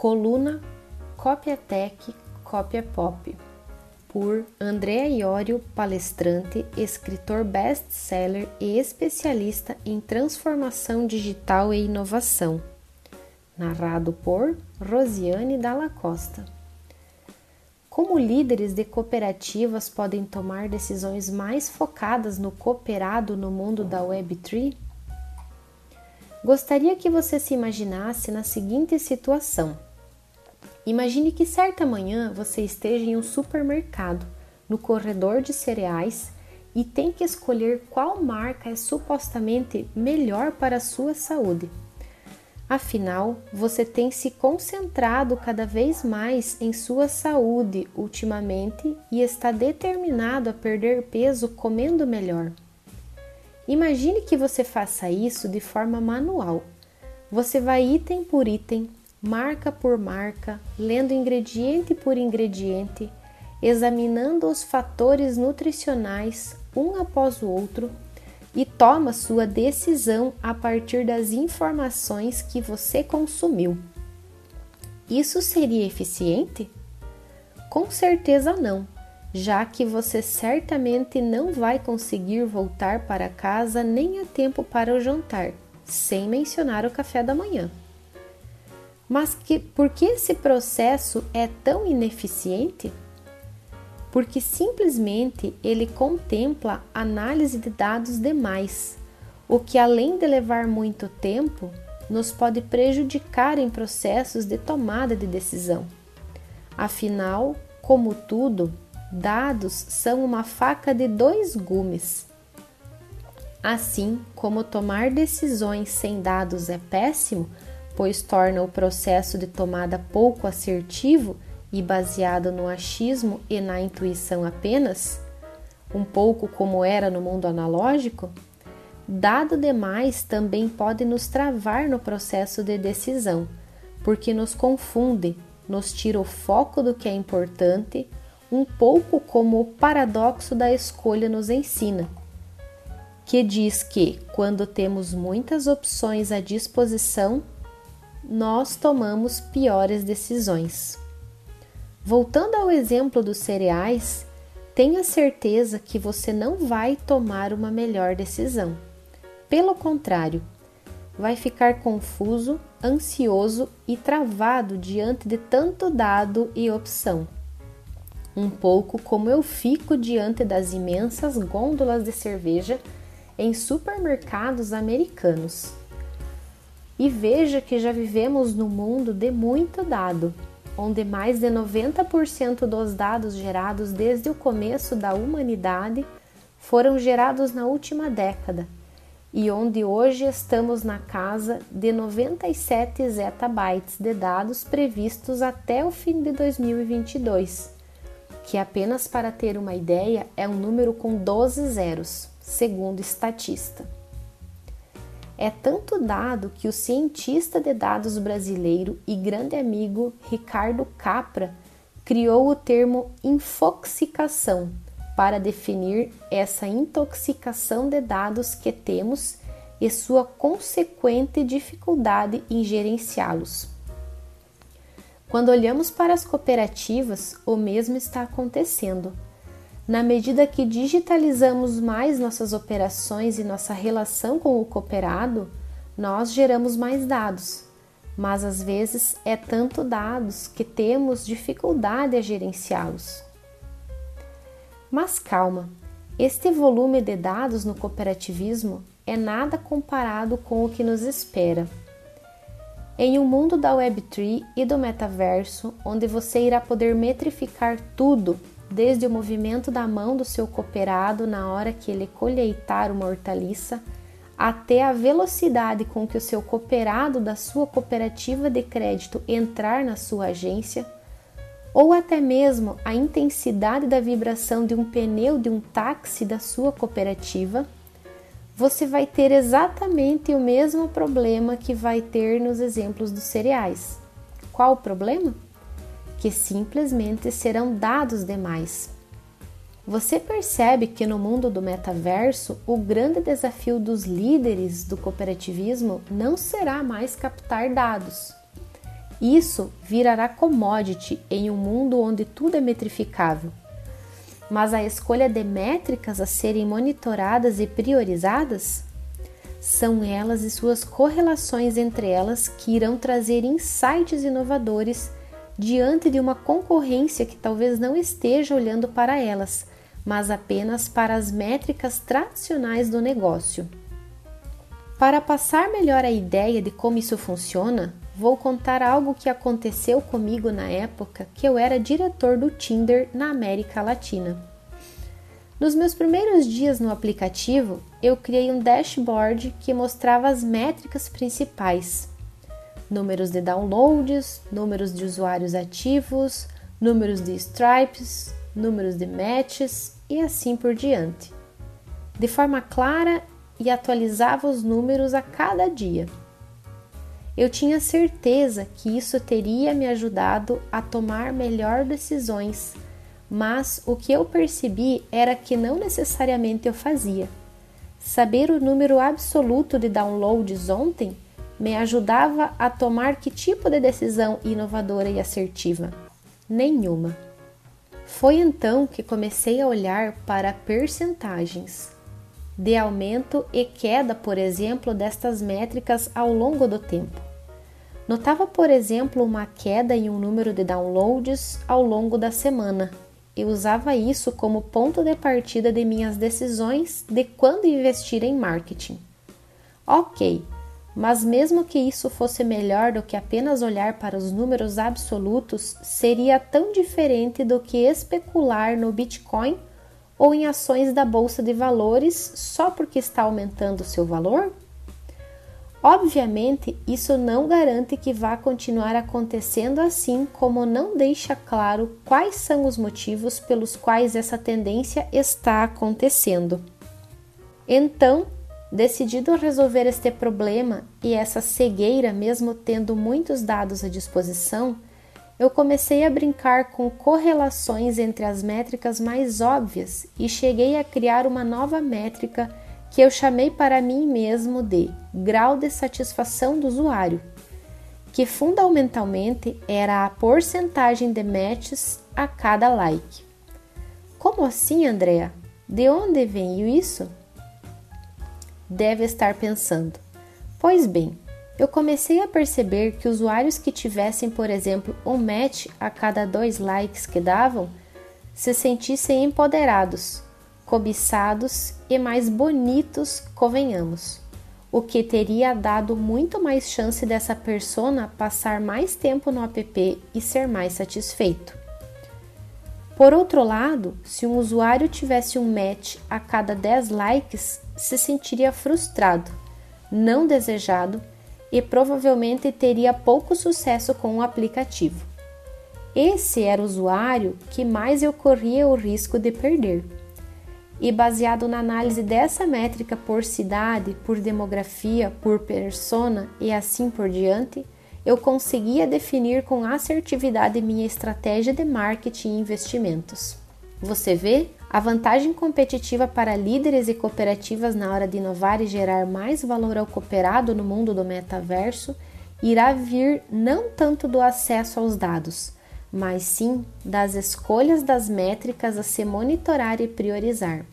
Coluna Copiatec Cópia Pop, por André Iorio, palestrante, escritor best-seller e especialista em transformação digital e inovação. Narrado por Rosiane Dalla Costa. Como líderes de cooperativas podem tomar decisões mais focadas no cooperado no mundo da Web3? Gostaria que você se imaginasse na seguinte situação Imagine que certa manhã você esteja em um supermercado, no corredor de cereais, e tem que escolher qual marca é supostamente melhor para a sua saúde. Afinal, você tem se concentrado cada vez mais em sua saúde ultimamente e está determinado a perder peso comendo melhor. Imagine que você faça isso de forma manual. Você vai item por item, marca por marca, lendo ingrediente por ingrediente, examinando os fatores nutricionais um após o outro e toma sua decisão a partir das informações que você consumiu. Isso seria eficiente? Com certeza não, já que você certamente não vai conseguir voltar para casa nem a tempo para o jantar, sem mencionar o café da manhã. Mas que, por que esse processo é tão ineficiente? Porque simplesmente ele contempla análise de dados demais, o que além de levar muito tempo, nos pode prejudicar em processos de tomada de decisão. Afinal, como tudo, dados são uma faca de dois gumes. Assim como tomar decisões sem dados é péssimo, pois torna o processo de tomada pouco assertivo e baseado no achismo e na intuição apenas, um pouco como era no mundo analógico, dado demais também pode nos travar no processo de decisão, porque nos confunde, nos tira o foco do que é importante, um pouco como o paradoxo da escolha nos ensina, que diz que quando temos muitas opções à disposição, nós tomamos piores decisões. Voltando ao exemplo dos cereais, tenha certeza que você não vai tomar uma melhor decisão. Pelo contrário, vai ficar confuso, ansioso e travado diante de tanto dado e opção. Um pouco como eu fico diante das imensas gôndolas de cerveja em supermercados americanos. E veja que já vivemos num mundo de muito dado, onde mais de 90% dos dados gerados desde o começo da humanidade foram gerados na última década, e onde hoje estamos na casa de 97 zettabytes de dados previstos até o fim de 2022, que apenas para ter uma ideia é um número com 12 zeros, segundo estatista. É tanto dado que o cientista de dados brasileiro e grande amigo Ricardo Capra criou o termo infoxicação para definir essa intoxicação de dados que temos e sua consequente dificuldade em gerenciá-los. Quando olhamos para as cooperativas, o mesmo está acontecendo. Na medida que digitalizamos mais nossas operações e nossa relação com o cooperado, nós geramos mais dados, mas às vezes é tanto dados que temos dificuldade a gerenciá-los. Mas calma, este volume de dados no cooperativismo é nada comparado com o que nos espera. Em um mundo da Web3 e do metaverso, onde você irá poder metrificar tudo desde o movimento da mão do seu cooperado na hora que ele colheitar uma hortaliça, até a velocidade com que o seu cooperado da sua cooperativa de crédito entrar na sua agência, ou até mesmo a intensidade da vibração de um pneu de um táxi da sua cooperativa, você vai ter exatamente o mesmo problema que vai ter nos exemplos dos cereais. Qual o problema? Que simplesmente serão dados demais. Você percebe que no mundo do metaverso, o grande desafio dos líderes do cooperativismo não será mais captar dados. Isso virará commodity em um mundo onde tudo é metrificável. Mas a escolha de métricas a serem monitoradas e priorizadas são elas e suas correlações entre elas que irão trazer insights inovadores diante de uma concorrência que talvez não esteja olhando para elas, mas apenas para as métricas tradicionais do negócio. Para passar melhor a ideia de como isso funciona, vou contar algo que aconteceu comigo na época que eu era diretor do Tinder na América Latina. Nos meus primeiros dias no aplicativo, eu criei um dashboard que mostrava as métricas principais: números de downloads, números de usuários ativos, números de stripes, números de matches e assim por diante. De forma clara e atualizava os números a cada dia. Eu tinha certeza que isso teria me ajudado a tomar melhor decisões, mas o que eu percebi era que não necessariamente eu fazia. Saber o número absoluto de downloads ontem me ajudava a tomar que tipo de decisão inovadora e assertiva? Nenhuma. Foi então que comecei a olhar para percentagens de aumento e queda, por exemplo, destas métricas ao longo do tempo. Notava, por exemplo, uma queda em um número de downloads ao longo da semana. Eu usava isso como ponto de partida de minhas decisões de quando investir em marketing. Ok, mas mesmo que isso fosse melhor do que apenas olhar para os números absolutos, seria tão diferente do que especular no Bitcoin ou em ações da bolsa de valores só porque está aumentando seu valor? Obviamente, isso não garante que vá continuar acontecendo assim, como não deixa claro quais são os motivos pelos quais essa tendência está acontecendo. Então, Decidido a resolver este problema e essa cegueira, mesmo tendo muitos dados à disposição, eu comecei a brincar com correlações entre as métricas mais óbvias e cheguei a criar uma nova métrica que eu chamei para mim mesmo de grau de satisfação do usuário, que fundamentalmente era a porcentagem de matches a cada like. Como assim, Andrea? De onde veio isso? Deve estar pensando: Pois bem, eu comecei a perceber que usuários que tivessem, por exemplo, um match a cada dois likes que davam, se sentissem empoderados, cobiçados e mais bonitos, convenhamos, o que teria dado muito mais chance dessa persona passar mais tempo no app e ser mais satisfeito. Por outro lado, se um usuário tivesse um match a cada 10 likes, se sentiria frustrado, não desejado e provavelmente teria pouco sucesso com o aplicativo. Esse era o usuário que mais eu corria o risco de perder. E baseado na análise dessa métrica por cidade, por demografia, por persona e assim por diante, eu conseguia definir com assertividade minha estratégia de marketing e investimentos. Você vê? A vantagem competitiva para líderes e cooperativas na hora de inovar e gerar mais valor ao cooperado no mundo do metaverso irá vir não tanto do acesso aos dados, mas sim das escolhas das métricas a se monitorar e priorizar.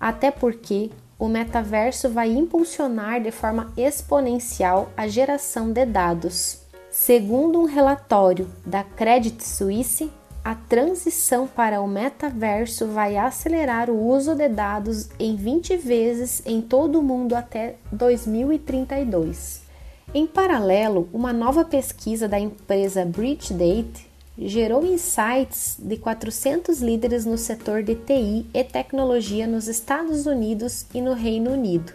Até porque o metaverso vai impulsionar de forma exponencial a geração de dados. Segundo um relatório da Credit Suisse, a transição para o metaverso vai acelerar o uso de dados em 20 vezes em todo o mundo até 2032. Em paralelo, uma nova pesquisa da empresa Bridgedate gerou insights de 400 líderes no setor de TI e tecnologia nos Estados Unidos e no Reino Unido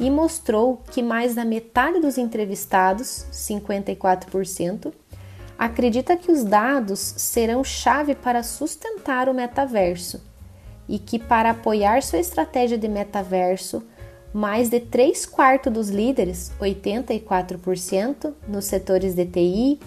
e mostrou que mais da metade dos entrevistados, 54%, acredita que os dados serão chave para sustentar o metaverso e que, para apoiar sua estratégia de metaverso, mais de 3 quartos dos líderes, 84%, nos setores de TI,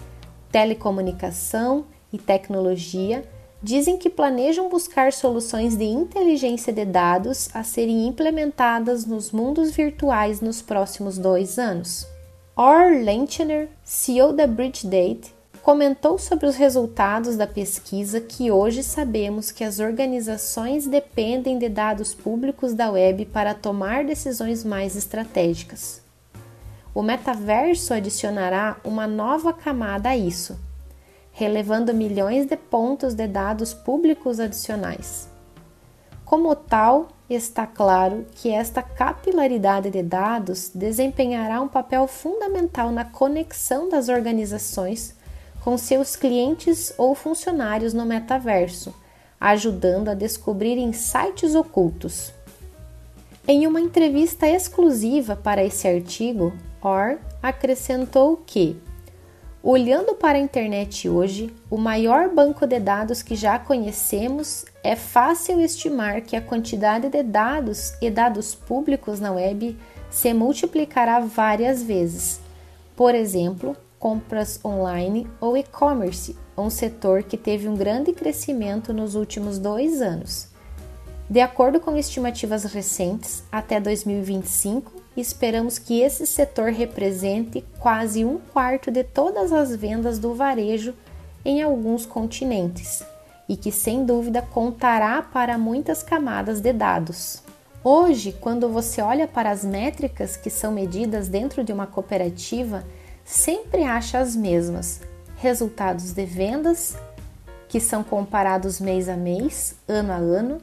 telecomunicação e tecnologia, dizem que planejam buscar soluções de inteligência de dados a serem implementadas nos mundos virtuais nos próximos dois anos. Or Lentner, CEO da Bridge Date, comentou sobre os resultados da pesquisa que hoje sabemos que as organizações dependem de dados públicos da web para tomar decisões mais estratégicas. O metaverso adicionará uma nova camada a isso, relevando milhões de pontos de dados públicos adicionais. Como tal, está claro que esta capilaridade de dados desempenhará um papel fundamental na conexão das organizações com seus clientes ou funcionários no metaverso, ajudando a descobrir insights ocultos. Em uma entrevista exclusiva para esse artigo, Orr acrescentou que, olhando para a internet hoje, o maior banco de dados que já conhecemos, é fácil estimar que a quantidade de dados e dados públicos na web se multiplicará várias vezes. Por exemplo, compras online ou e-commerce, um setor que teve um grande crescimento nos últimos dois anos. De acordo com estimativas recentes, até 2025, esperamos que esse setor represente quase um quarto de todas as vendas do varejo em alguns continentes e que, sem dúvida, contará para muitas camadas de dados. Hoje, quando você olha para as métricas que são medidas dentro de uma cooperativa, sempre acha as mesmas: resultados de vendas, que são comparados mês a mês, ano a ano,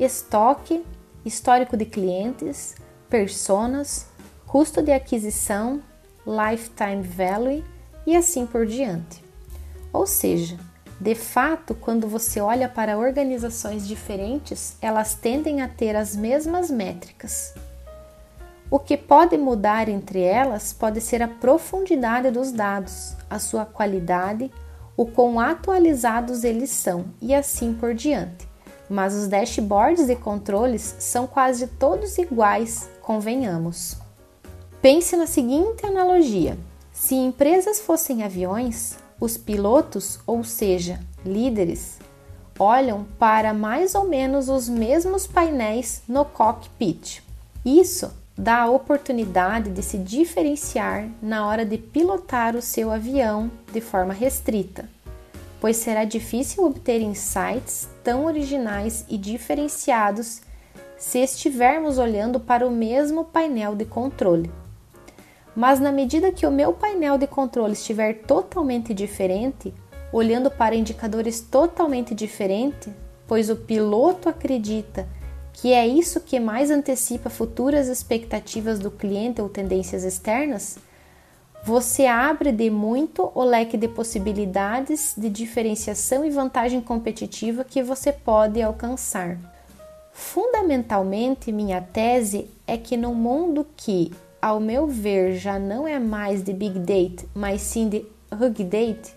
estoque, histórico de clientes, personas, custo de aquisição, lifetime value e assim por diante. Ou seja, de fato, quando você olha para organizações diferentes, elas tendem a ter as mesmas métricas, o que pode mudar entre elas pode ser a profundidade dos dados, a sua qualidade, o quão atualizados eles são e assim por diante. Mas os dashboards e controles são quase todos iguais, convenhamos. Pense na seguinte analogia: se empresas fossem aviões, os pilotos, ou seja, líderes, olham para mais ou menos os mesmos painéis no cockpit. Isso dá a oportunidade de se diferenciar na hora de pilotar o seu avião de forma restrita, pois será difícil obter insights tão originais e diferenciados se estivermos olhando para o mesmo painel de controle. Mas na medida que o meu painel de controle estiver totalmente diferente, olhando para indicadores totalmente diferentes, pois o piloto acredita que é isso que mais antecipa futuras expectativas do cliente ou tendências externas, você abre de muito o leque de possibilidades de diferenciação e vantagem competitiva que você pode alcançar. Fundamentalmente, minha tese é que no mundo que, ao meu ver, já não é mais de Big Data, mas sim de Hug Data,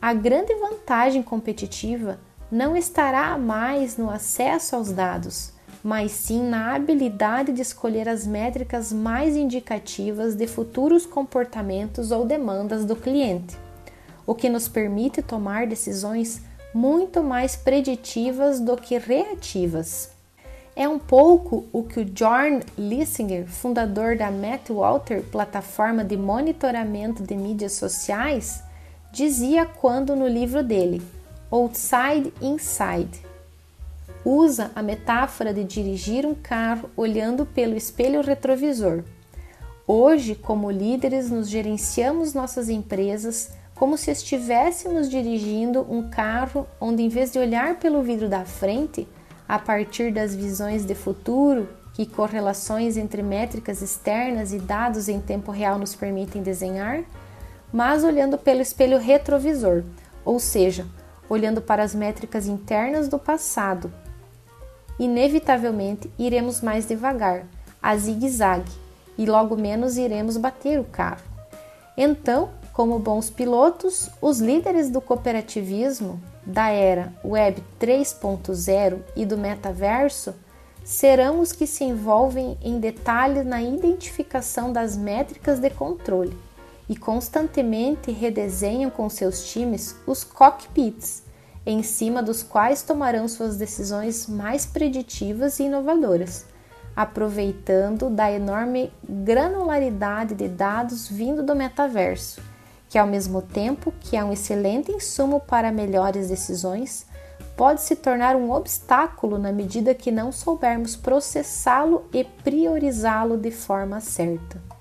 a grande vantagem competitiva não estará mais no acesso aos dados, mas sim na habilidade de escolher as métricas mais indicativas de futuros comportamentos ou demandas do cliente, o que nos permite tomar decisões muito mais preditivas do que reativas. É um pouco o que o Jorn Lissinger, fundador da Matt Walter, plataforma de monitoramento de mídias sociais, dizia quando no livro dele Outside Inside. Usa a metáfora de dirigir um carro olhando pelo espelho retrovisor. Hoje, como líderes, nos gerenciamos nossas empresas como se estivéssemos dirigindo um carro onde, em vez de olhar pelo vidro da frente, a partir das visões de futuro que correlações entre métricas externas e dados em tempo real nos permitem desenhar, mas olhando pelo espelho retrovisor, ou seja, olhando para as métricas internas do passado. Inevitavelmente iremos mais devagar, a zigue-zague, e logo menos iremos bater o carro. Então, como bons pilotos, os líderes do cooperativismo, da era Web 3.0 e do metaverso serão os que se envolvem em detalhes na identificação das métricas de controle e constantemente redesenham com seus times os cockpits, em cima dos quais tomarão suas decisões mais preditivas e inovadoras, aproveitando da enorme granularidade de dados vindo do metaverso, que ao mesmo tempo que é um excelente insumo para melhores decisões, pode se tornar um obstáculo na medida que não soubermos processá-lo e priorizá-lo de forma certa.